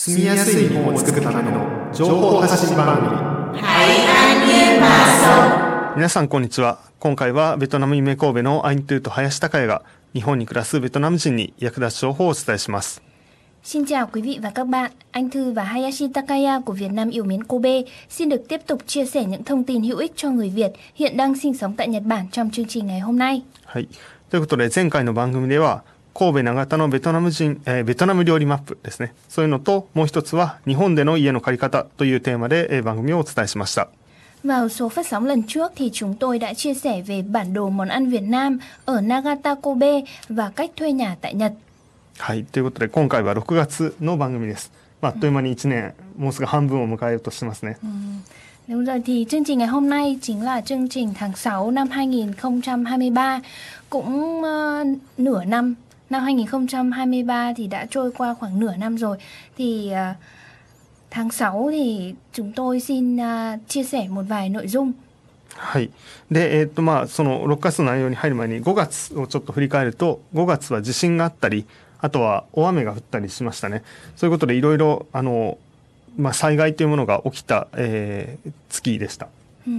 住みやすい日本を作るための情報発信番組皆さんこんにちは今回はベトナム夢神戸のアイントゥーと林孝也が日本に暮らすベトナム人に役立つ情報をお伝えします Xin chào quý vị và các bạn, anh Thư và Hayashi Takaya của Việt Nam yêu mến Kobe xin được tiếp tục chia sẻ những thông tin hữu ích cho người Việt hiện đang sinh sống tại Nhật Bản trong chương trình ngày hôm nay. はいということで前回の番組では神戸長田のベトナム人、えーベトナム料理マップですねそういうのともう一つは日本での家の借り方というテーマで、えー番組をお伝えしました Vào số phát sóng lần trước thì chúng tôi đã chia sẻ về bản đồ món ăn Việt Nam ở Nagata Kobe và cách thuê nhà tại Nhật. はいということで今回は6月の番組です、まあ、あっという間に1年もうすぐ半分を迎えようとしてますね、 Đúng rồi thì chương trình ngày hôm nay chính là chương trình tháng 6 năm 2023 cũng ờ, nửa năm năm 2023 thì đã trôi qua khoảng nửa năm rồi thì ờ, tháng 6 thì chúng tôi xin ờ, chia sẻ một vài nội dung はい。で、えっ、と、まあ、その6月の内容に入る前に5月をちょっと振り返ると、5月は地震があったり、あとは大雨が降ったりしましたね。そういうことでいろいろ、あの、まあ、災害というものが起きた、えー月でした。Ừ,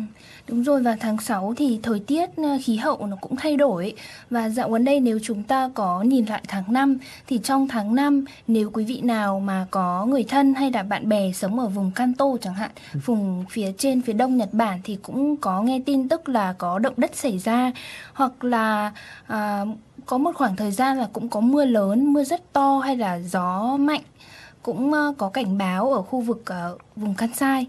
đúng rồi và tháng 6 thì thời tiết ờ, khí hậu nó cũng thay đổi và dạo gần đây nếu chúng ta có nhìn lại tháng 5 thì trong tháng 5 nếu quý vị nào mà có người thân hay là bạn bè sống ở vùng Kanto chẳng hạn vùng phía trên phía đông Nhật Bản thì cũng có nghe tin tức là có động đất xảy ra hoặc là à, có một khoảng thời gian là cũng có mưa lớn mưa rất to hay là gió mạnh cũng ờ, có cảnh báo ở khu vực ờ, vùng Kansai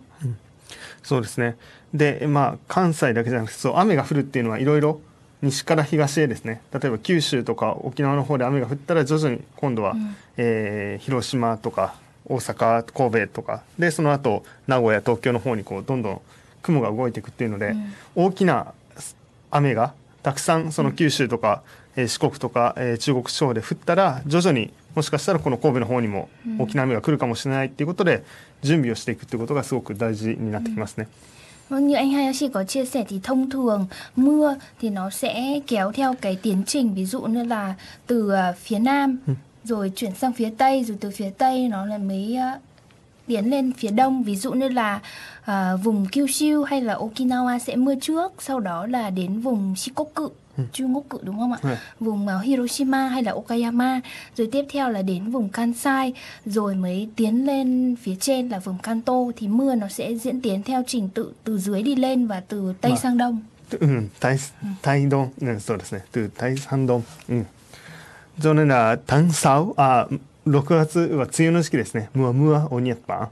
そうですね。 で、まあ、関西だけじゃなくて、そう、雨が降るっていうのはいろいろ西から東へですね。例えば九州とか沖縄の方で雨が降ったら徐々に今度は、えー広島とか大阪、神戸とか、で、その後名古屋、東京の方にこう、どんどん雲が動いていくっていうので、大きな雨がたくさんその九州とか、えー四国とか、えー中国地方で降ったら徐々にもしかしたらこの神戸の方にも大きな雨が来るかもしれないっていうことで準備をしていくっていうことがすごく大事になってきますね。Vâng, như anh Hayashi có chia sẻ thì thông thường mưa thì nó sẽ kéo theo cái tiến trình ví dụ như là từ ờ, phía nam rồi chuyển sang phía tây rồi từ phía tây nó lại mới ờ, tiến lên phía đông. Ví dụ như là ờ, vùng Kyushu hay là Okinawa sẽ mưa trước sau đó là đến vùng Shikoku Chugoku đúng không ạ? Ừ. Vùng ờ, Hiroshima hay là Okayama rồi tiếp theo là đến vùng Kansai rồi mới tiến lên phía trên là vùng Kanto thì mưa nó sẽ diễn tiến theo trình tự từ dưới đi lên và từ tây Mà- sang đông. うん、大大丼、うん、そうですね。と大三丼。うん。それな、単サあ、6月は梅雨の時期ですね。ムアムアオニエッパン。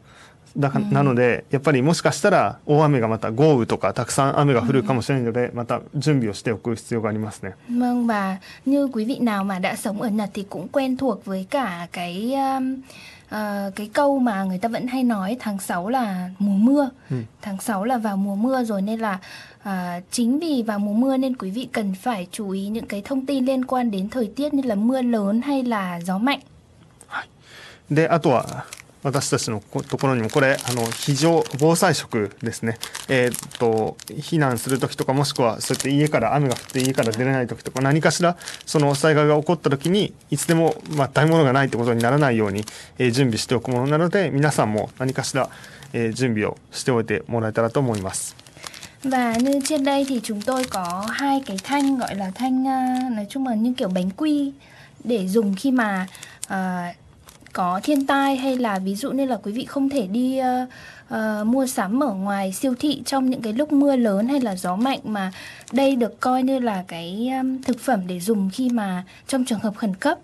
だから、なので、やっぱりもしかしたら大雨がまた豪雨とかたくさん雨が降るかもしれないので、また準備をしておく必要がありますね。 Vâng và như quý vị nào mà đã sống ở Nhật thì cũng quen thuộc với cả cái um, ờ, cái câu mà người ta vẫn hay nói tháng 6 là mùa mưa. Ừ. Tháng 6 là vào mùa mưa rồi nên là à, chính vì vào mùa mưa nên quý vị cần phải chú ý những cái thông tin liên quan đến thời tiết như là mưa lớn hay là gió mạnh. で、あとは、 私たちのところにも、これ、あの、非常防災食ですね。えーっと、避難するときとか、もしくは、そうやって家から、雨が降って家から出れないときとか、何かしら、その災害が起こったときに、いつでも、まあ、食べ物がないってことにならないように、えー準備しておくものなので、皆さんも何かしら、えー準備をしておいてもらえたらと思います。Và như trên đây thì chúng tôi có hai cái thanh gọi là thanh nói chung là như kiểu bánh quy để dùng khi mà à, có thiên tai hay là ví dụ như là quý vị không thể đi uh, uh, mua sắm ở ngoài siêu thị trong những cái lúc mưa lớn hay là gió mạnh mà đây được coi như là cái um, thực phẩm để dùng khi mà trong trường hợp khẩn cấp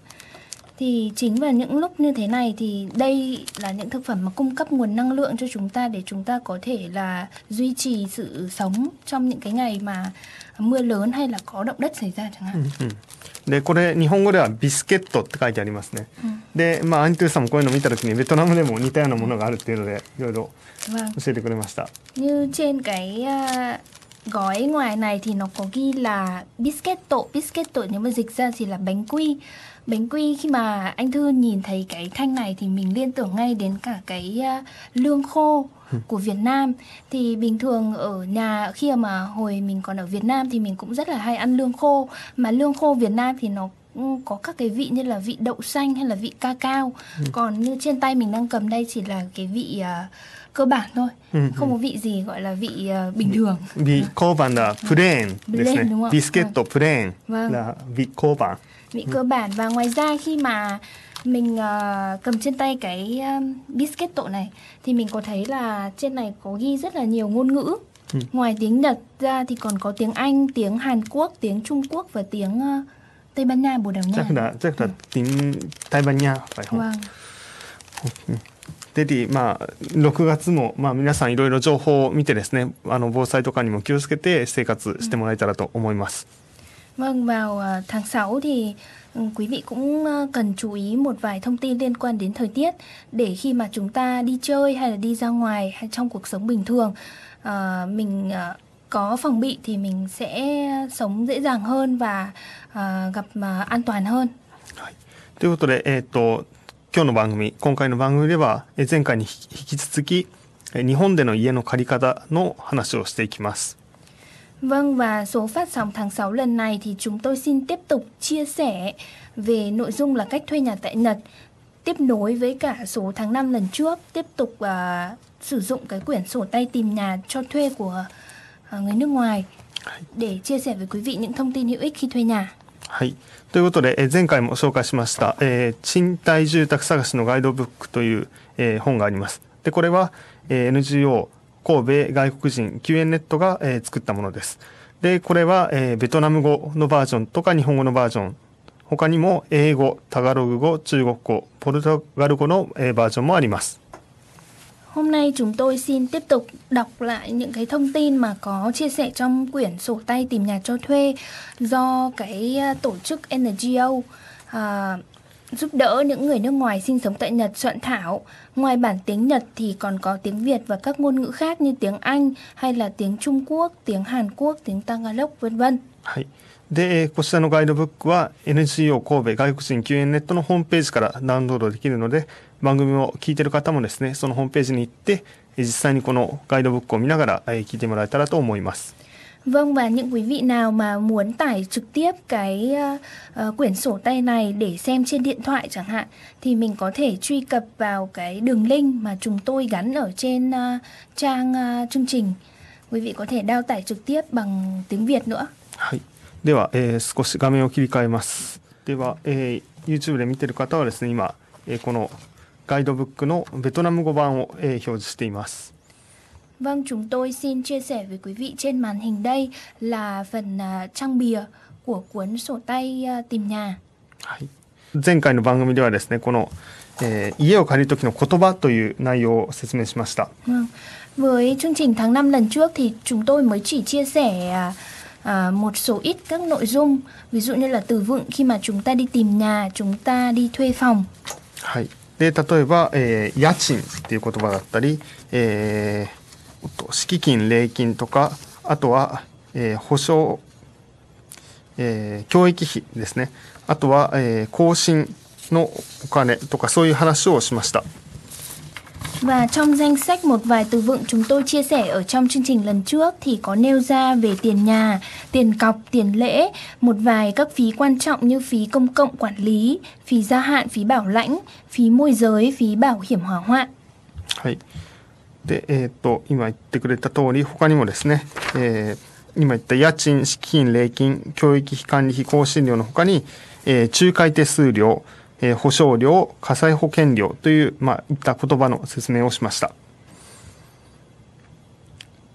thì chính vào những lúc như thế này thì đây là những thực phẩm mà cung cấp nguồn năng lượng cho chúng ta để chúng ta có thể là duy trì sự sống trong những cái ngày mà mưa lớn hay là có động đất xảy ra chẳng hạn. Ừ, ừ. で、これ、日本語ではビスケットって書いてありますね。で、まあ、アントゥーさんもこういうの見たときに、ベトナムでも似たようなものがあるっていうので、いろいろ.教えてくれました。Như trên cái gói ngoài này thì nó có ghi là biscuito, biscuito nếu mà dịch ra thì là bánh quy. Bánh quy khi mà anh Thư nhìn thấy cái thanh này thì mình liên tưởng ngay đến cả cái à, lương khô của Việt Nam. Thì bình thường ở nhà khi mà hồi mình còn ở Việt Nam thì mình cũng rất là hay ăn lương khô. Mà lương khô Việt Nam thì nó ừ, có các cái vị như là vị đậu xanh hay là vị ca cao. Ừ. còn như trên tay mình đang cầm đây chỉ là cái vị uh, cơ bản thôi. Ừ, không ừ. có vị gì gọi là vị uh, bình thường. Vị cơ bản là plain biscuit plain vâng. là vị cơ bản vị cơ bản và ngoài ra khi mà mình uh, cầm trên tay cái um, biscuit này thì mình có thấy là trên này có ghi rất là nhiều ngôn ngữ ừ. ngoài tiếng Nhật ra thì còn có tiếng Anh tiếng Hàn Quốc tiếng Trung Quốc và tiếng uh, Tây Ban Nha Bồ Đào Nha chắc là chắc là ừ. tiếng Tây Ban Nha phải không? Vâng. Ừ. でで、まあ、6月も、まあ、皆さんいろいろ情報を見てですねあの防災とかにも気をつけて生活してもらえたらと思います。 Vâng, vào tháng 6 thì quý vị cũng cần chú ý một vài thông tin liên quan đến thời tiết để khi mà chúng ta đi chơi hay là đi ra ngoài hay trong cuộc sống bình thường uh, mình uh, có phòng bị thì mình sẽ sống dễ dàng hơn và uh, gặp uh, an toàn hơn. ということで、えーと、今日の番組今回の番組では前回に引き続き日本での家の借り方の話をしていきます。 Vâng và số phát sóng tháng 6 lần này thì chúng tôi xin tiếp tục chia sẻ về nội dung là cách thuê nhà tại Nhật tiếp nối với cả số tháng 5 lần trước tiếp tục uh, sử dụng cái quyển sổ tay tìm nhà cho thuê của uh, người nước ngoài để chia sẻ với quý vị những thông tin hữu ích khi thuê nhà. はい。ということで、え前回も紹介しました、えー、賃貸住宅探しのガイドブックという、えー、本があります。で、これは、えー、NGO 神戸外国人救援ネットが、えー、作ったものです。で、これは、えー、ベトナム語のバージョンとか日本語のバージョン、他にも英語、タガログ語、中国語、ポルトガル語の、えー、バージョンもあります。Hôm nay chúng tôi xin tiếp tục đọc lại những cái thông tin mà có chia sẻ trong quyển sổ tay tìm nhà cho thuê do cái tổ chức NGO à, giúp đỡ những người nước ngoài sinh sống tại Nhật soạn thảo. Ngoài bản tiếng Nhật thì còn có tiếng Việt và các ngôn ngữ khác như tiếng Anh hay là tiếng Trung Quốc, tiếng Hàn Quốc, tiếng Tagalog vân vân. はい。で、こちらのガイドブックは NGO 神戸外国人救援ネットのホームページからダウンロードできるので、番組を聞いている方もですね、そのホームページに行って、実際にこのガイドブックを見ながら聞いてもらえたらと思います。 Vâng và những quý vị nào mà muốn tải trực tiếp cái uh, quyển sổ tay này để xem trên điện thoại chẳng hạn thì mình có thể truy cập vào cái đường link mà chúng tôi gắn ở trên uh, trang uh, chương trình. Quý vị có thể đao tải trực tiếp bằng tiếng Việt nữa. はい。では、えー、少し画面を切り替えます。では、えー、YouTube で見てる方はですね、今、えー、このガイドブックのベトナム語版を、えー、表示しています。 Vâng, chúng tôi xin chia sẻ với quý vị trên màn hình đây là phần uh, trang bìa của cuốn sổ tay uh, tìm nhà. はい。前回の番組ではですね、この、えー、家を借りる時の言葉という内容を説明しました。Vâng. Với chương trình tháng 5 lần trước thì chúng tôi mới chỉ chia sẻ uh, à, một số ít các nội dung ví dụ như là từ vựng khi mà chúng ta đi tìm nhà chúng ta đi thuê phòng はいで例えば、えー、家賃っていう言葉だったり、えー、 敷金礼金とかあとは、えー、保証、えー、教育費ですねあとは、えー、更新のお金とかそういう話をしました。Và trong danh sách một vài từ vựng chúng tôi chia sẻ ở trong chương trình lần trước thì có nêu ra về tiền nhà, tiền cọc, tiền lễ, một vài các phí quan trọng như phí công cộng quản lý, phí gia hạn, phí bảo lãnh, phí môi giới, phí bảo hiểm hỏa hoạn. はい。 で、えっ、ー、と、今言ってくれた通り、他にもですね、えー、今言った家賃、資金、礼金、教育費、管理費、更新料の他に、えー、仲介手数料、えー、保証料、火災保険料という、まあ、いった言葉の説明をしました。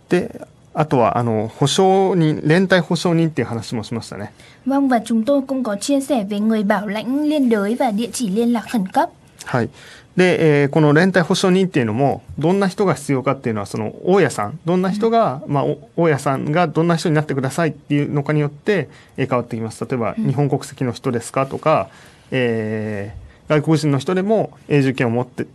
で、あとはあの保証人、連帯保証人っていう話もしましたね。Vâng và chúng tôi cũng có chia sẻ về người bảo lãnh liên đới và địa chỉ liên lạc khẩn cấp. はい。で、えー、この連帯保証人っていうのもどんな人が必要かっていうのはその大家さんどんな人が、まあ、大家さんがどんな人になってくださいっていうのかによって、えー、変わってきます。例えば、日本国籍の人ですかとか、えー、外国人の人でも永住権を持って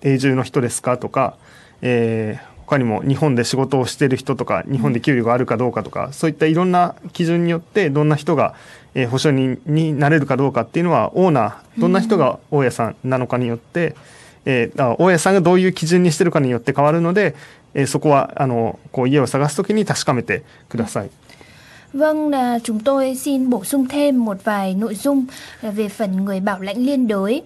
永住の人ですかとか、えー、他にも日本で仕事をしている人とか日本で給料があるかどうかとかそういったいろんな基準によってどんな人が、えー、保証人になれるかどうかっていうのはオーナーどんな人が大家さんなのかによって、えー、大家さんがどういう基準にしてるかによって変わるので、えー、そこはあのこう家を探すときに確かめてください。Vâng, à, chúng tôi xin bổ sung thêm một vài nội dung à, về phần người bảo lãnh liên đới.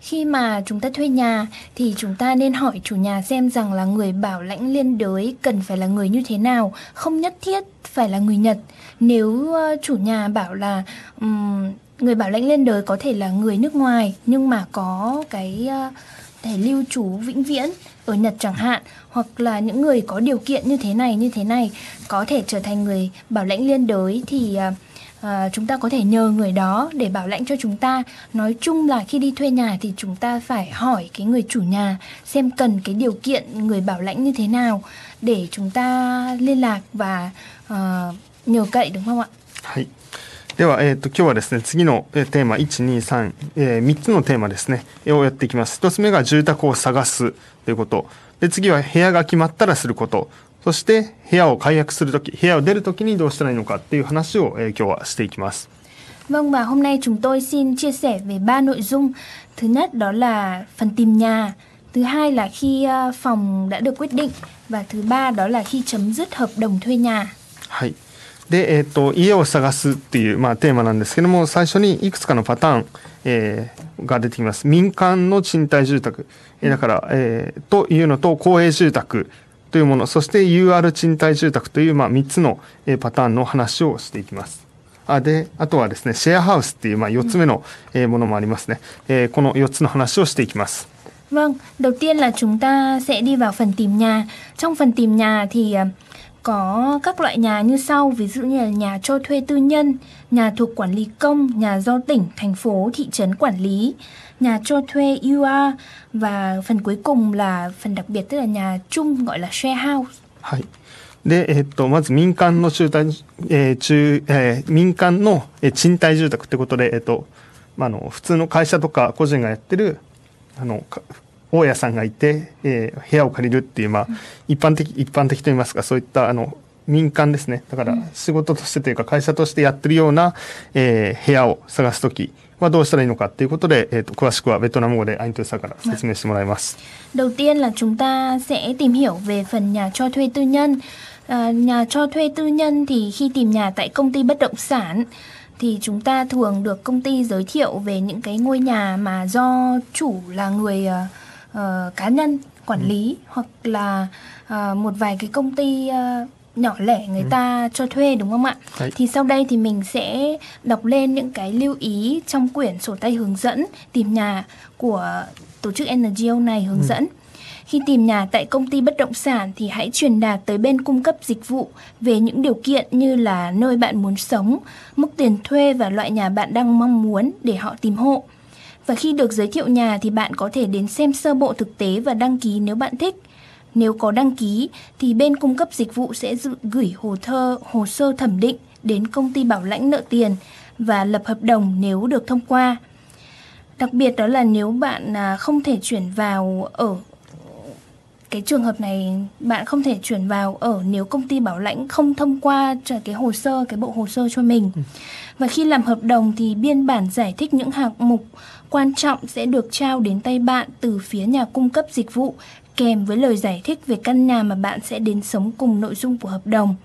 Khi mà chúng ta thuê nhà thì chúng ta nên hỏi chủ nhà xem rằng là người bảo lãnh liên đới cần phải là người như thế nào, không nhất thiết phải là người Nhật. Nếu ờ, chủ nhà bảo là um, người bảo lãnh liên đới có thể là người nước ngoài nhưng mà có cái ờ, uh, thể lưu trú vĩnh viễn ở Nhật chẳng hạn hoặc là những người có điều kiện như thế này như thế này có thể trở thành người bảo lãnh liên đới thì uh, à, chúng ta có thể nhờ người đó để bảo lãnh cho chúng ta nói chung là khi đi thuê nhà thì chúng ta phải hỏi cái người chủ nhà xem cần cái điều kiện người bảo lãnh như thế nào để chúng ta liên lạc và uh, nhờ cậy đúng không ạ? はいでは、えーと、今日はですね次のテーマ123、えー、3つのテーマですねをやっていきます1つ目が住宅を探すということで次は部屋が決まったらすることそして部屋を解約するとき、部屋を出るときにどうしたらいいのかっていう話を、えー、今日はしていきます。Vâng và hôm nay chúng tôi xin chia sẻ về ba nội dung. Thứ nhất đó là phần tìm nhà, thứ hai là khi phòng đã được quyết định và thứ ba đó là khi chấm dứt hợp đồng thuê nhà. はい。で、えっ、ー、と家を探すっていうまあテーマなんですけども、最初にいくつかのパターン、えー、が出てきます。民間の賃貸住宅、えー、だから、えー、というのと公営住宅。というもの、そして UR 賃貸住宅という、まあ、3つのパターンの話をしていきます。あで、あとはですね、シェアハウスっていう、まあ、4つ目のものもありますね。えー、この4つの話をしていきます。Vâng, đầu tiên là chúng ta sẽ đi vào phần tìm nhà. Trong phần tìm nhà thì có các loại nhà như sau, ví dụ như là nhà cho thuê tư nhân, nhà thuộc quản lý công, nhà do tỉnh, thành phố, thị trấn quản lý, nhà cho thuê UR và phần cuối cùng là phần đặc biệt tức là nhà chung gọi là share house. はい。で、えっと、まず民間の中貸、えー中えー、民間の賃貸住宅ってことで、えっと、まあ、あの、普通の会社とか個人がやってる、あの、 大家さんがいて、えー、部屋を借りるっていう、まあ、一般的、一般的といいますか、そういった、あの、民間ですね。だから、仕事としてというか、会社としてやってるような、えー、部屋を探すときはどうしたらいいのかっていうことで、えーと、詳しくはベトナム語でアイントゥさんから説明してもらいます。Đầu tiên là chúng ta sẽ tìm hiểu về phần nhà cho thuê tư nhân. À, nhà cho thuê tư nhân thì khi tìm nhà tại công ty bất động sản thì chúng ta thường được công ty giới thiệu về những cái ngôi nhà mà do chủ là người uh, uh, cá nhân quản lý ừ. hoặc là uh, một vài cái công ty uh, nhỏ lẻ người ừ. ta cho thuê đúng không ạ? Đấy. Thì sau đây thì mình sẽ đọc lên những cái lưu ý trong quyển sổ tay hướng dẫn tìm nhà của tổ chức NGO này hướng ừ. dẫn. Khi tìm nhà tại công ty bất động sản thì hãy truyền đạt tới bên cung cấp dịch vụ về những điều kiện như là nơi bạn muốn sống, mức tiền thuê và loại nhà bạn đang mong muốn để họ tìm hộ. Và khi được giới thiệu nhà thì bạn có thể đến xem sơ bộ thực tế và đăng ký nếu bạn thích. Nếu có đăng ký thì bên cung cấp dịch vụ sẽ gửi hồ thơ hồ sơ thẩm định đến công ty bảo lãnh nợ tiền và lập hợp đồng nếu được thông qua. Đặc biệt đó là nếu bạn à, không thể chuyển vào ở cái trường hợp này bạn không thể chuyển vào ở nếu công ty bảo lãnh không thông qua cái hồ sơ cái bộ hồ sơ cho mình. Ừ. Và khi làm hợp đồng thì biên bản giải thích những hạng mục quan trọng sẽ được trao đến tay bạn từ phía nhà cung cấp dịch vụ kèm với lời giải thích về căn nhà mà bạn sẽ đến sống cùng nội dung của hợp đồng.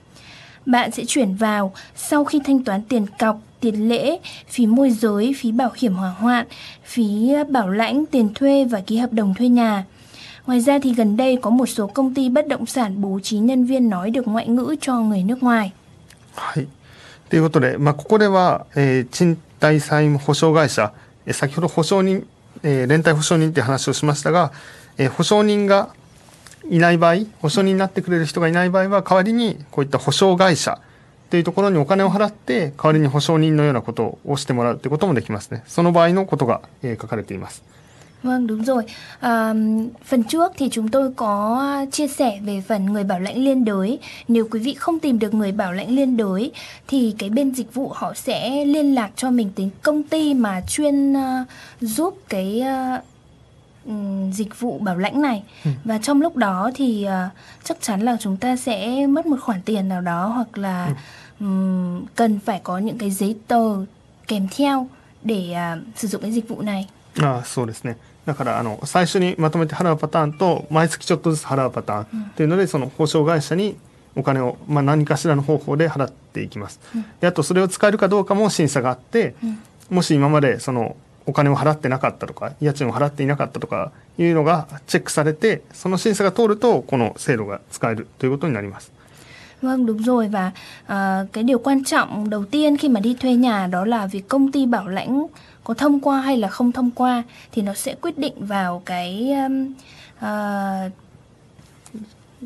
Bạn sẽ chuyển vào sau khi thanh toán tiền cọc, tiền lễ, phí môi giới, phí bảo hiểm hỏa hoạn, phí bảo lãnh, tiền thuê và ký hợp đồng thuê nhà. Ngoài ra thì gần đây có một số công ty bất động sản bố trí nhân viên nói được ngoại ngữ cho người nước ngoài. はい。ということで、まあ、ここでは、えー、賃貸債務保証会社、えー、 先ほど保証人、えー、連帯保証人って話をしましたが、えー、保証人がいない場合、保証人になってくれる人がいない場合は、代わりにこういった保証会社というところにお金を払って、代わりに保証人のようなことをしてもらうということもできますね。その場合のことが、えー、書かれています。Vâng đúng rồi. À, phần trước thì chúng tôi có chia sẻ về phần người bảo lãnh liên đới. Nếu quý vị không tìm được người bảo lãnh liên đới thì cái bên dịch vụ họ sẽ liên lạc cho mình đến công ty mà chuyên uh, giúp cái uh, dịch vụ bảo lãnh này ừ. và trong lúc đó thì uh, chắc chắn là chúng ta sẽ mất một khoản tiền nào đó hoặc là ừ. um, cần phải có những cái giấy tờ kèm theo để uh, sử dụng cái dịch vụ này. À, そうですね。 だからあの最初にまとめて払うパターンと毎月ちょっとずつ払うパターンっていうので、その保証会社にお金を、まあ、何かしらの方法で払っていきます。であとそれを使えるかどうかも審査があって、もし今までそのお金を払ってなかったとか家賃を払っていなかったとかいうのがチェックされてその審査が通るとこの制度が使えるということになります。Vâng đúng rồi và ờ, cái điều quan trọng đầu tiên khi mà đi thuê nhà đó là việc công ty bảo lãnh có thông qua hay là không thông qua thì nó sẽ quyết định vào cái um, ờ,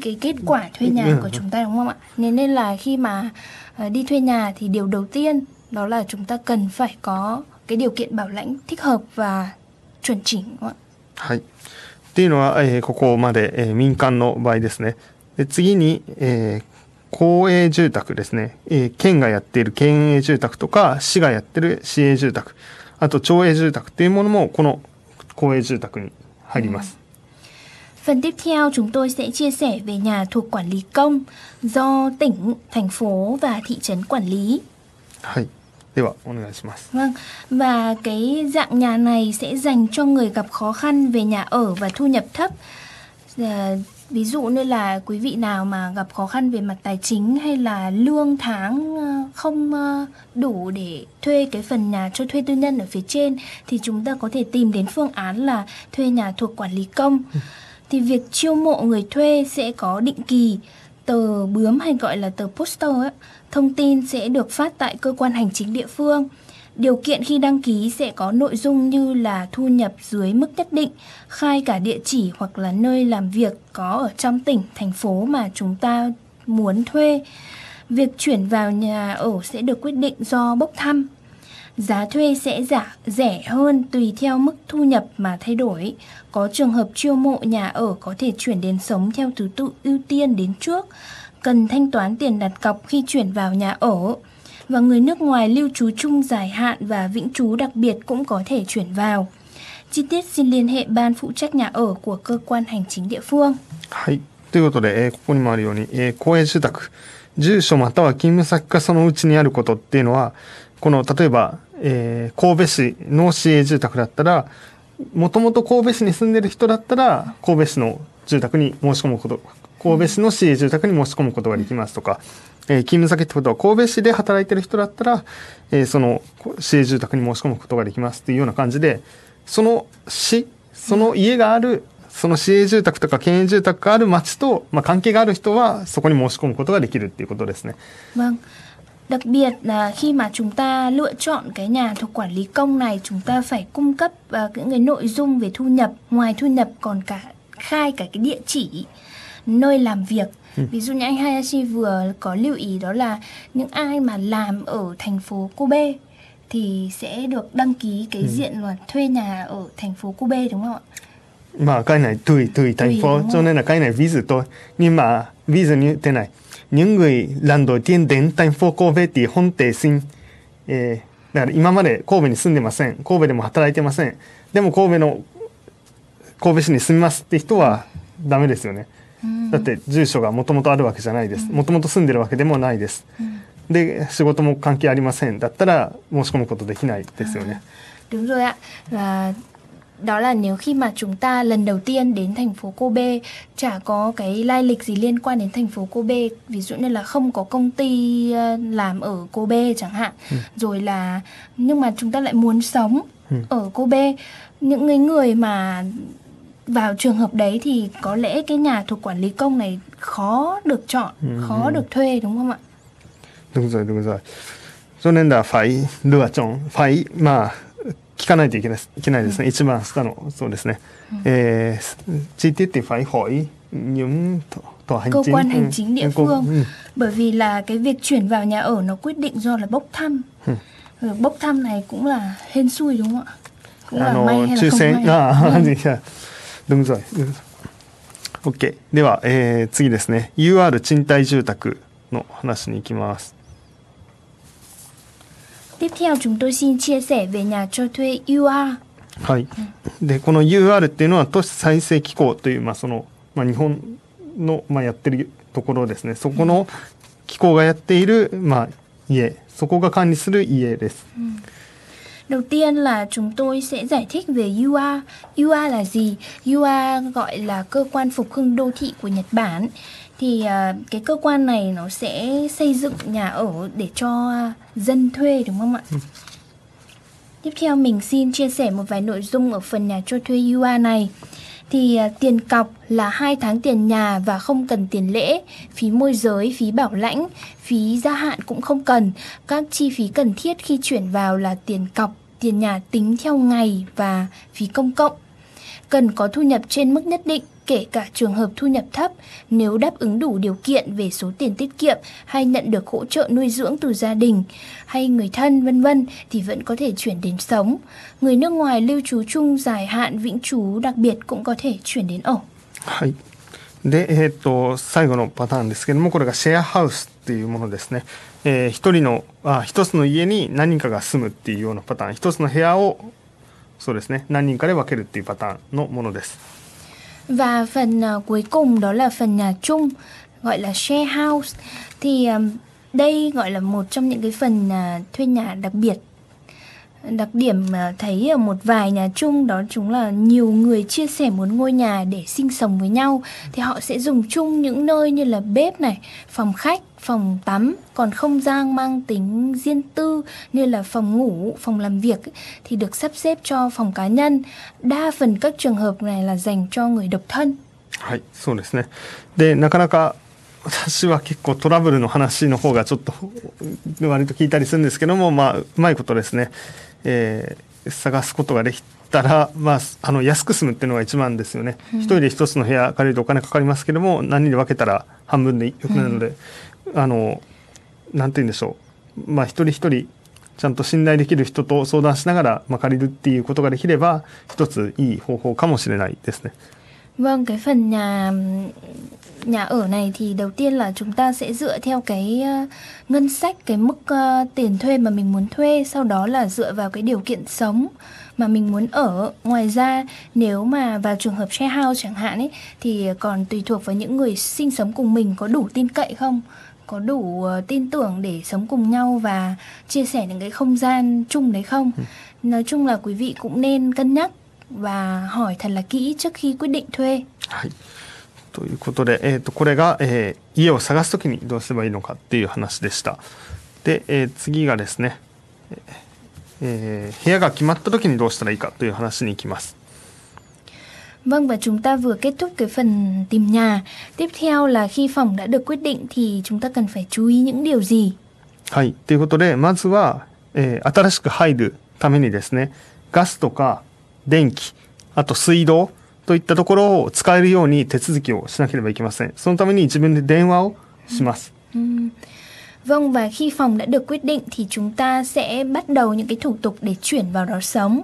cái kết quả thuê nhà của chúng ta đúng không ạ? Nên nên là khi mà ờ, đi thuê nhà thì điều đầu tiên đó là chúng ta cần phải có cái điều kiện bảo lãnh thích hợp và chuẩn chỉnh đúng không ạ? はい。っていうのは、えーここまで、えー民間の場合ですね。で次に、えー公営住宅ですね、えー県がやっている県営住宅とか、市がやってる市営住宅、 あと町営住宅っていうものも、この公営住宅に入ります。 Phần tiếp theo chúng tôi sẽ chia sẻ về nhà thuộc quản lý công do tỉnh, thành phố và thị trấn quản lý. はい。では、お願いします。 Vâng, và cái dạng nhà này sẽ dành cho người gặp khó khăn về nhà ở và thu nhập thấp. Ví dụ như là quý vị nào mà gặp khó khăn về mặt tài chính hay là lương tháng ờ, không ờ, đủ để thuê cái phần nhà cho thuê tư nhân ở phía trên thì chúng ta có thể tìm đến phương án là thuê nhà thuộc quản lý công. Thì việc chiêu mộ người thuê sẽ có định kỳ tờ bướm hay gọi là tờ poster ấy, thông tin sẽ được phát tại cơ quan hành chính địa phương. Điều kiện khi đăng ký sẽ có nội dung như là thu nhập dưới mức nhất định, khai cả địa chỉ hoặc là nơi làm việc có ở trong tỉnh, thành phố mà chúng ta muốn thuê. Việc chuyển vào nhà ở sẽ được quyết định do bốc thăm. Giá thuê sẽ giả, rẻ hơn tùy theo mức thu nhập mà thay đổi. Có trường hợp chiêu mộ nhà ở có thể chuyển đến sống theo thứ tự ưu tiên đến trước. Cần thanh toán tiền đặt cọc khi chuyển vào nhà ở Và người nước ngoài lưu trú chung dài hạn và vĩnh trú đặc biệt cũng có thể chuyển vào. Chi tiết xin liên hệ ban phụ trách nhà ở của cơ quan hành chính địa phương. はい。ということで、えーここにもあるように、えー公営住宅、住所または勤務先かそのうちにあることっていうのは、この、例えば、えー神戸市の市営住宅だったら、もともと神戸市に住んでる人だったら、神戸市の住宅に申し込むこと、 神戸市の市営住宅に申し込むことができますとか、えー勤務先ってことは神戸市で働いてる人だったら、えーその市営住宅に申し込むことができますっていうような感じで、その市、その家がある、その市営住宅とか県営住宅がある町と、まあ、関係がある人はそこに申し込むことができるっていうことですね。Vâng. Đặc biệt là khi mà chúng ta lựa chọn cái nhà thuộc quản lý công này chúng ta phải cung cấp uh, những cái nội dung về thu nhập ngoài thu nhập còn cả khai cả cái địa chỉ nơi làm việc ví dụ như anh Hayashi vừa có lưu ý đó là những ai mà làm ở thành phố Kobe thì sẽ được đăng ký cái diện là thuê nhà ở thành phố Kobe đúng không ạ? まあ、海内、トゥイ、トゥイ、thành phố, cho nên là cái này ví dụ thôi. Nhưng mà, ví dụ như thế này, những người lần đầu tiên đến thành phố Kobe thì không thể xin, えーだから今まで神戸に住んでません。神戸でも働いてません。でも神戸の、神戸市に住みますって人はダメですよね。 だって住所がもともとあるわけじゃないです。もともと住んでるわけでもないです。で、仕事も関係ありません。だったら申し込むことできないですよね。 Đúng rồi ạ. Và đó là nếu khi mà chúng ta lần đầu tiên đến thành phố Kobe chả có cái lai lịch gì liên quan đến thành phố Kobe ví dụ như là không có công ty ờ, làm ở Kobe chẳng hạn rồi là nhưng mà chúng ta lại muốn sống ở Kobe những người người mà vào trường hợp đấy thì có lẽ cái nhà thuộc quản lý công này khó được chọn khó được thuê đúng không ạ đúng rồi, đúng rồi. Cho nên là phải lựa chọn, phải, まあ、聞かないといけないいけないですね。一番下の、そうですね。えー、chi tiết thì phải hỏi những tòa hành cơ chính. quan ừ, hành chính địa những cô- phương ừ. bởi vì là cái việc chuyển vào nhà ở nó quyết định do là bốc thăm Rồi bốc thăm này cũng là hên xui đúng không ạ cũng あ là の may hay 抽 là không 選 may ああ、いや、どうぞ。OK。では、えー次ですね。UR 賃貸住宅の話に行きます。tiếp theo chúng tôi xin chia sẻ về nhà cho thuê UR はい。で、この UR っていうのは都市再生機構という、まあ、その、まあ、日本の、まあ、やってるところですね。そこの機構がやっている、まあ、家、そこが管理する家です。Đầu tiên là chúng tôi sẽ giải thích về UR. UR là gì? UR gọi là cơ quan phục hưng đô thị của Nhật Bản. Thì uh, cái cơ quan này nó sẽ xây dựng nhà ở để cho dân thuê đúng không ạ? Ừ. Tiếp theo mình xin chia sẻ một vài nội dung ở phần nhà cho thuê UR này thì à, tiền cọc là 2 tháng tiền nhà và không cần tiền lễ, phí môi giới, phí bảo lãnh, phí gia hạn cũng không cần. Các chi phí cần thiết khi chuyển vào là tiền cọc, tiền nhà tính theo ngày và phí công cộng Cần có thu nhập trên mức nhất định kể cả trường hợp thu nhập thấp nếu đáp ứng đủ điều kiện về số tiền tiết kiệm hay nhận được hỗ trợ nuôi dưỡng từ gia đình hay người thân vân vân thì vẫn có thể chuyển đến sống. Người nước ngoài lưu trú chung dài hạn vĩnh trú đặc biệt cũng có thể chuyển đến ở. はい。で、えー、っと最後のパターンですけどもこれがシェアハウスっていうものですね。えー、一人のあ一つの家に何人かが住むっていうようなパターン一つの部屋を そうですね何人かで分けるっていうパターンのものです。Và phần uh, cuối cùng đó là phần nhà chung gọi là share house thì uh, đây gọi là một trong những cái phần uh, thuê nhà đặc biệt đặc điểm thấy ở một vài nhà chung đó chúng là nhiều người chia sẻ một ngôi nhà để sinh sống với nhau thì họ sẽ dùng chung những nơi như là bếp này phòng khách phòng tắm còn không gian mang tính riêng tư như là phòng ngủ phòng làm việc thì được sắp xếp cho phòng cá nhân đa phần các trường hợp này là dành cho người độc thân はいそうですねでなかなか私は結構トラブルの話の方がちょっと割と聞いたりするんですけども、まあ、うまいことですね、えー、探すことができたら、まあ、あの安く済むっていうのが一番ですよね。一、うん、人で一つの部屋借りるとお金かかりますけども何人で分けたら半分でよくなるので、うん、 あのなんて言うんでしょう、まあ、一人一人ちゃんと信頼できる人と相談しながら、まあ、借りるっていうことができれば一ついい方法かもしれないですね。Vâng, cái phần nhà nhà ở này thì đầu tiên là chúng ta sẽ dựa theo cái uh, ngân sách cái mức uh, tiền thuê mà mình muốn thuê sau đó là dựa vào cái điều kiện sống mà mình muốn ở ngoài ra nếu mà vào trường hợp share house chẳng hạn ấy thì còn tùy thuộc vào những người sinh sống cùng mình có đủ tin cậy không có đủ uh, tin tưởng để sống cùng nhau và chia sẻ những cái không gian chung đấy không ừ. nói chung là quý vị cũng nên cân nhắc và hỏi thật là kỹ trước khi quyết định thuê はいということで、えー、とこれが、えー、家を探すときにどうすればいいのかっていう話でした。で、えー、次がですね、えー、部屋が決まったときにどうしたらいいかという話に行きます。 Vâng và chúng ta vừa kết thúc cái phần tìm nhà. Tiếp theo là khi phòng đã được quyết định thì chúng ta cần phải chú ý những điều gì? はい。ということで、まずは、えー、新しく入るためにですね、ガスとか電気、あと水道、といったところを使えるように手続きをしなければいけません。そのために自分で電話をします。Vâng và khi phòng đã được quyết định thì chúng ta sẽ bắt đầu những cái thủ tục để chuyển vào đó sống.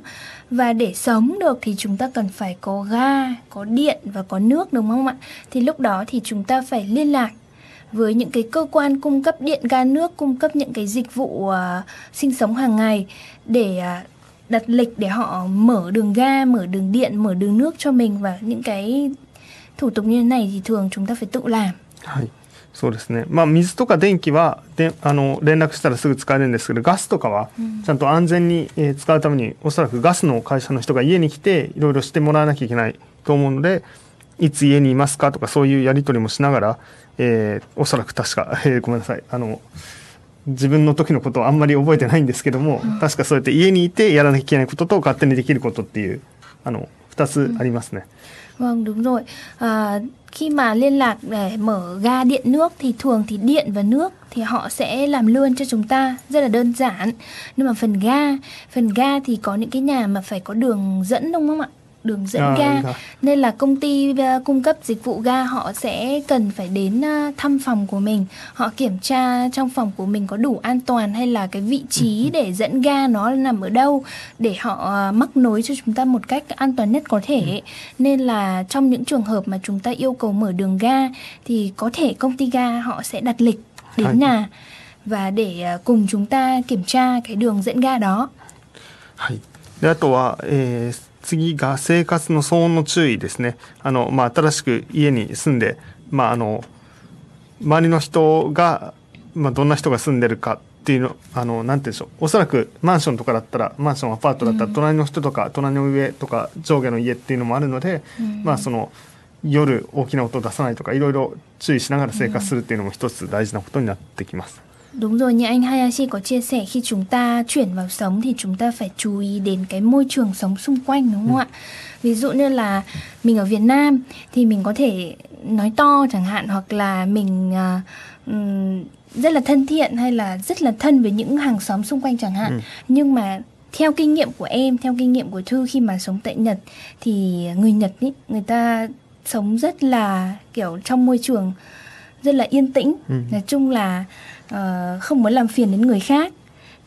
Và để sống được thì chúng ta cần phải có ga, có điện và có nước đúng không ạ? Thì lúc đó thì chúng ta phải liên lạc với những cái cơ quan cung cấp điện ga nước cung cấp những cái dịch vụ uh, sinh sống hàng ngày để uh, đặt lịch để họ mở đường ga, mở đường điện, mở đường nước cho mình và những cái thủ tục như thế này thì thường chúng ta phải tự làm. はい。そうですね。まあ水とか電気はであの連絡したらすぐ使えるんですけど、ガスとかはちゃんと安全に、えー、使うためにおそらくガスの会社の人が家に来ていろいろしてもらわなきゃいけないと思うので、いつ家にいますか？とかそういうやり取りもしながら、えー、おそらく確か、えー、ごめんなさい。あの自分の時のことはあんまり覚えてないんですけども、うん、確かそうやって家にいてやらなきゃいけないことと勝手にできることっていうあの2つありますね。Vâng đúng rồi. À, khi mà liên lạc để mở ga điện nước thì thường thì điện và nước thì họ sẽ làm luôn cho chúng ta rất là đơn giản. Nhưng mà phần ga, phần ga thì có những cái nhà mà phải có đường dẫn đúng không ạ? đường dẫn à, ga nên là công ty uh, cung cấp dịch vụ ga họ sẽ cần phải đến uh, thăm phòng của mình họ kiểm tra trong phòng của mình có đủ an toàn hay là cái vị trí ừ. để dẫn ga nó nằm ở đâu để họ uh, mắc nối cho chúng ta một cách an toàn nhất có thể ừ. nên là trong những trường hợp mà chúng ta yêu cầu mở đường ga thì có thể công ty ga họ sẽ đặt lịch đến nhà và để uh, cùng chúng ta kiểm tra cái đường dẫn ga đó. はい。であとは、えー 次が生活の騒音の注意ですね。あの、まあ、新しく家に住んで、まあ、あの、周りの人が、まあ、どんな人が住んでるかっていうのあのなんて言うんでしょうおそらくマンションとかだったらマンションアパートだったら隣の人とか、隣の上とか上下の家っていうのもあるので、まあその夜大きな音を出さないとかいろいろ注意しながら生活するっていうのも一つ大事なことになってきます。Đúng rồi như anh Hayashi có chia sẻ khi chúng ta chuyển vào sống thì chúng ta phải chú ý đến cái môi trường sống xung quanh đúng không ạ? Ví dụ như là mình ở Việt Nam thì mình có thể nói to chẳng hạn hoặc là mình ừm, rất là thân thiện hay là rất là thân với những hàng xóm xung quanh chẳng hạn. Ừ. Nhưng mà theo kinh nghiệm của em, theo kinh nghiệm của Thư khi mà sống tại Nhật thì người Nhật ý, người ta sống rất là kiểu trong môi trường rất là yên tĩnh. Ừ. Nói chung là ờ, không muốn làm phiền đến người khác.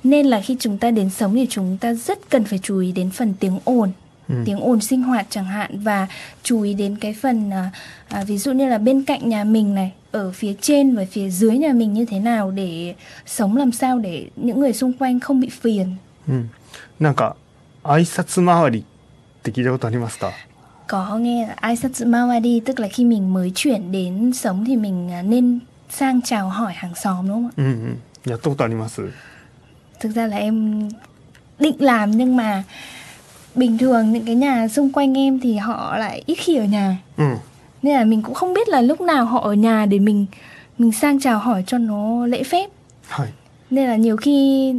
Nên là khi chúng ta đến sống thì chúng ta rất cần phải chú ý đến phần tiếng ồn Ừ. tiếng ồn sinh hoạt chẳng hạn và chú ý đến cái phần à, à, ví dụ như là bên cạnh nhà mình này ở phía trên và phía dưới nhà mình như thế nào để sống làm sao để những người xung quanh không bị phiền うん、なんか挨拶回りって聞いたことありますか có nghe ai là Aisatsumawa tức là khi mình mới chuyển đến sống thì mình à, nên sang chào hỏi hàng xóm đúng không ạ? Ừ, dạ, tốt Thực ra là em định làm nhưng mà bình thường những cái nhà xung quanh em thì họ lại ít khi ở nhà. Ừ. Nên là mình cũng không biết là lúc nào họ ở nhà để mình mình sang chào hỏi cho nó lễ phép. Hay. Nên là nhiều khi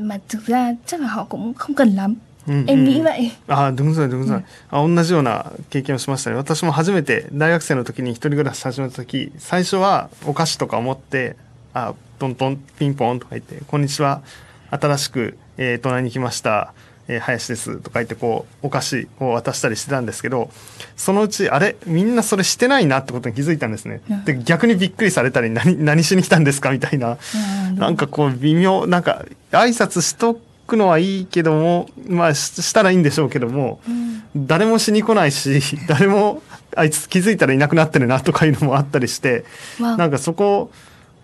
mà thực ra chắc là họ cũng không cần lắm. うん、em うん。nghĩ vậy ああ、どんさい、どんさい。あ、同じような経験をしましたね。私も初めて大学生の時に一人暮らし始めた時、最初はお菓子とかを持って、あ、トントン、ピンポンとか言って、こんにちは。新しく、えー隣に来ました。えー林です。とか言ってこうお菓子を渡したりしてたんですけどそのうちあれ？みんなそれしてないなってことに気づいたんですね。うん。で逆にびっくりされたり何何しに来たんですか？みたいな。うん。なんかこう微妙なんか挨拶しとくのはいいけどもまあししたらいいんでしょうけども、誰もしに来ないし 誰もあいつ気づいたらいなくなってるなとかいうのもあったりして、わなんかそこ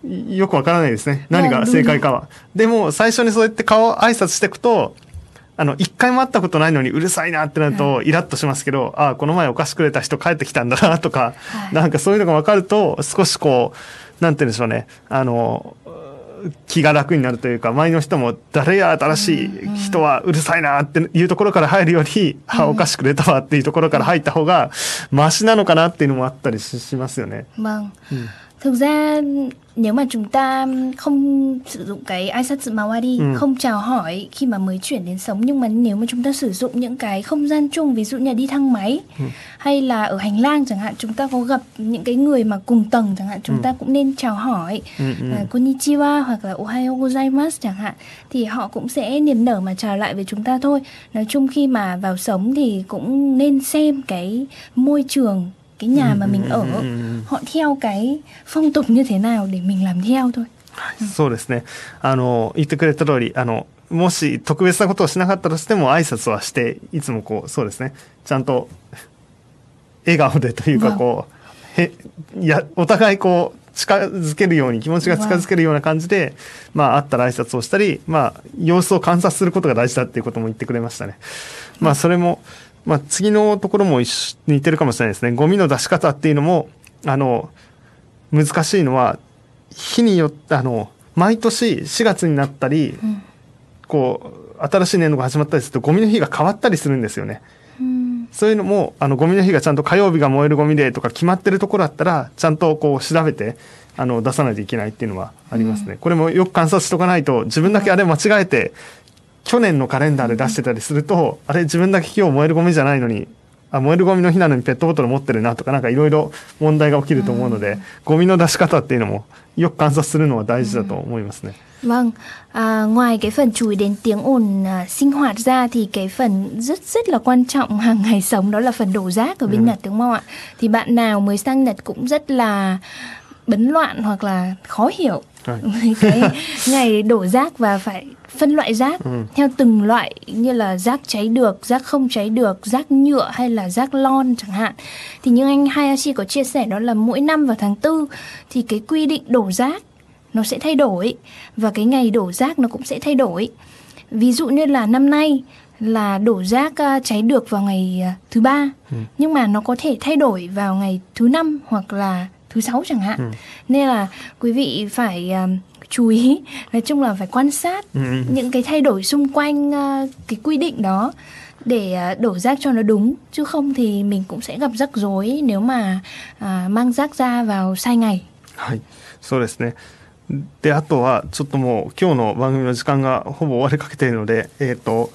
よくわからないですね。何が正解かは。でも最初にそうやって顔挨拶していくとあの一回も会ったことないのにうるさいなってなるとイラッとしますけど、ああこの前お菓子くれた人帰ってきたんだなとか、はい。なんかそういうのが分かると少しこうなんて言うんでしょうね。あの気が楽になるというか周りの人も誰や新しい人はうるさいなっていうところから入るより、あお菓子くれたわっていうところから入った方がマシなのかなっていうのもあったりししますよね。vâng thực ra nếu mà chúng ta không sử dụng cái Aisatsu Mawari Ừ. không chào hỏi khi mà mới chuyển đến sống nhưng mà nếu mà chúng ta sử dụng những cái không gian chung ví dụ như là đi thang máy hay là ở hành lang chẳng hạn chúng ta có gặp những cái người mà cùng tầng chẳng hạn chúng ta cũng nên chào hỏi Ừ, ừ. à, konnichiwa hoặc là ohayo gozaimasu chẳng hạn thì họ cũng sẽ niềm nở mà chào lại với chúng ta thôi nói chung khi mà vào sống thì cũng nên xem cái môi trường cái nhà mà mình ở họ theo cái phong tục như thế nào để mình làm theo thôi? そうですね。あの、言ってくれた通り、あの、もし特別なことをしなかったとしても挨拶はして、いつもこう、そうですね。ちゃんと、笑顔でというか、こう、へ、いや、お互いこう、近づけるように、気持ちが近づけるような感じで、まあ、会ったら挨拶をしたり、まあ、様子を観察することが大事だっていうことも言ってくれましたね。まあ、それも、まあ、次のところも一緒似てるかもしれないですね。ゴミの出し方っていうのも、あの、難しいのは、日によってあの毎年4月になったり、こう新しい年度が始まったりするとゴミの日が変わったりするんですよね。そういうのもあのゴミの日がちゃんと火曜日が燃えるゴミデーとか決まってるところだったらちゃんとこう調べてあの出さないといけないっていうのはありますね。これもよく観察しとかないと自分だけあれ間違えて去年のカレンダーで出してたりすると、あれ自分だけ今日燃えるゴミじゃないのにあ燃えるゴミの日なのにペットボトル持ってるなとかなんかいろいろ問題が起きると思うので、ゴミの出し方っていうのもよく観察するのは大事だと思いますね。 Vâng, à, ngoài cái phần chú ý đến tiếng ồn à, sinh hoạt ra thì cái phần rất rất là quan trọng hàng ngày sống đó là phần đổ rác ở bên Nhật đúng không ạ? Thì bạn nào mới sang Nhật cũng rất là bấn loạn hoặc là khó hiểu Right. với cái ngày đổ rác và phải phân loại rác Ừ. theo từng loại như là rác cháy được, rác không cháy được, rác nhựa hay là rác lon chẳng hạn. Thì như anh Hayashi có chia sẻ đó là mỗi năm vào tháng 4 thì cái quy định đổ rác nó sẽ thay đổi và cái ngày đổ rác nó cũng sẽ thay đổi. Ví dụ như là năm nay là đổ rác à, cháy được vào ngày à, thứ ba nhưng mà nó có thể thay đổi vào ngày thứ năm hoặc là thứ sáu chẳng hạn. Ừ. Nên là quý vị phải um, chú ý, nói chung là phải quan sát ừ. những cái thay đổi xung quanh uh, cái quy định đó để uh, đổ rác cho nó đúng chứ không thì mình cũng sẽ gặp rắc rối nếu mà uh, mang rác ra vào sai ngày. はい、そうですね。であとはちょっともう今日の番組の時間がほぼ終わりかけているので、えっ、ー、と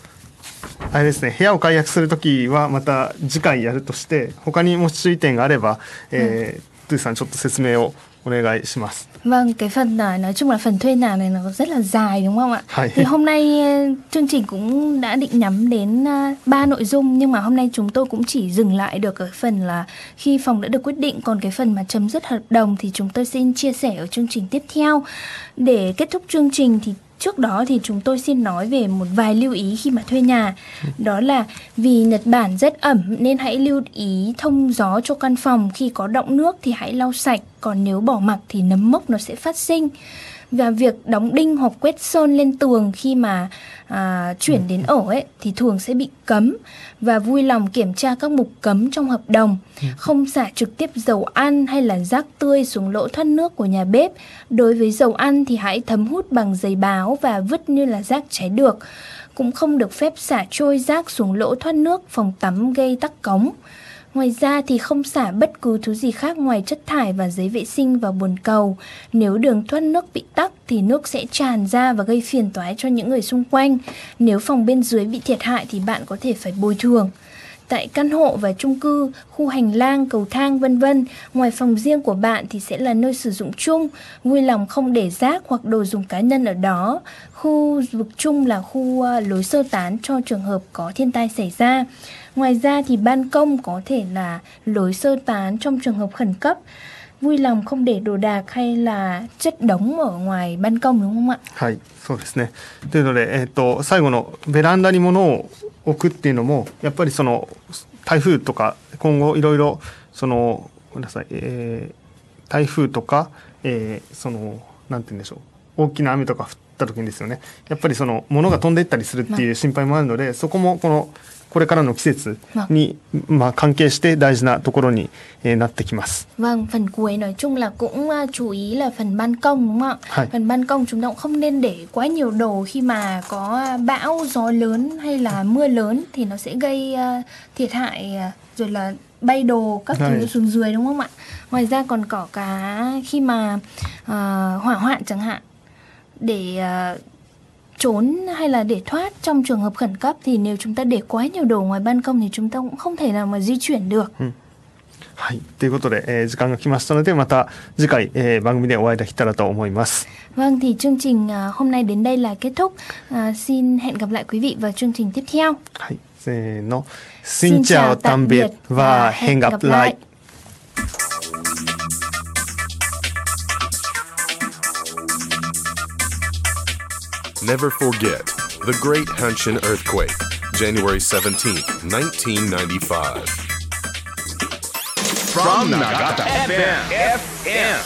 あれですね部屋を解約する時はまた次回やるとして他にもし注意点があれば、えー、 トゥーさんちょっと説明を Vâng, cái phần này nói chung là phần thuê nhà này nó rất là dài đúng không ạ? Thì hôm nay ờ, chương trình cũng đã định nhắm đến ờ, ba nội dung nhưng mà hôm nay chúng tôi cũng chỉ dừng lại được ở phần là khi phòng đã được quyết định còn cái phần mà chấm dứt hợp đồng thì chúng tôi xin chia sẻ ở chương trình tiếp theo. Để kết thúc chương trình thì Trước đó thì chúng tôi xin nói về một vài lưu ý khi mà thuê nhà. Đó là vì Nhật Bản rất ẩm nên hãy lưu ý thông gió cho căn phòng khi có động nước thì hãy lau sạch, còn nếu bỏ mặc thì nấm mốc nó sẽ phát sinh và việc đóng đinh hoặc quét sơn lên tường khi mà à, chuyển đến ở ấy thì thường sẽ bị cấm. Và vui lòng kiểm tra các mục cấm trong hợp đồng. Ừ. không xả trực tiếp dầu ăn hay là rác tươi xuống lỗ thoát nước của nhà bếp. Đối với dầu ăn thì hãy thấm hút bằng giấy báo và vứt như là rác cháy được. Cũng không được phép xả trôi rác xuống lỗ thoát nước phòng tắm gây tắc cống Ngoài ra thì không xả bất cứ thứ gì khác ngoài chất thải và giấy vệ sinh vào bồn cầu. Nếu đường thoát nước bị tắc thì nước sẽ tràn ra và gây phiền toái cho những người xung quanh. Nếu phòng bên dưới bị thiệt hại thì bạn có thể phải bồi thường tại căn hộ và chung cư, khu hành lang, cầu thang vân vân, ngoài phòng riêng của bạn thì sẽ là nơi sử dụng chung, vui lòng không để rác hoặc đồ dùng cá nhân ở đó. Khu vực chung là khu à, lối sơ tán cho trường hợp có thiên tai xảy ra. Ngoài ra thì ban công có thể là lối sơ tán trong trường hợp khẩn cấp. Vui lòng không để đồ đạc hay là chất đống ở ngoài ban công đúng không ạ? はい、そうですね。というので、えっ、ー、と最後のベランダに物を置くっていうのもやっぱりその台風とか今後いろいろそのごめんなさい、えー、台風とか、えー、そのなんて言うんでしょう大きな雨とか降った時にですよねやっぱりその物が飛んでいったりするっていう心配もあるので、そこもこの これからの季節に、まあ、関係して大事なところに、えー、なってきます。Vâng, phần cuối nói chung là cũng uh, chú ý là phần ban công đúng không ạ? Phần ban công chúng ta cũng không nên để quá nhiều đồ khi mà có bão, gió lớn hay là mưa lớn thì nó sẽ gây uh, thiệt hại uh, rồi là bay đồ các thứ xuống dưới đúng không ạ? Ngoài ra còn có cả khi mà uh, hỏa hoạn chẳng hạn để uh, trốn hay là để thoát trong trường hợp khẩn cấp thì nếu chúng ta để quá nhiều đồ ngoài ban công thì chúng ta cũng không thể nào mà di chuyển được. Ừ. はい、ということで、えー、時間が来ましたのでまた次回、えー、番組でお会いできたらと思います。Vâng thì chương trình uh, hôm nay đến đây là kết thúc. Uh, xin hẹn gặp lại quý vị vào chương trình tiếp theo. はい、せーの。Xin chào tạm biệt và hẹn gặp lại. Never forget the Great Hanshin Earthquake, January 17, 1995. From Nagata FM, FM,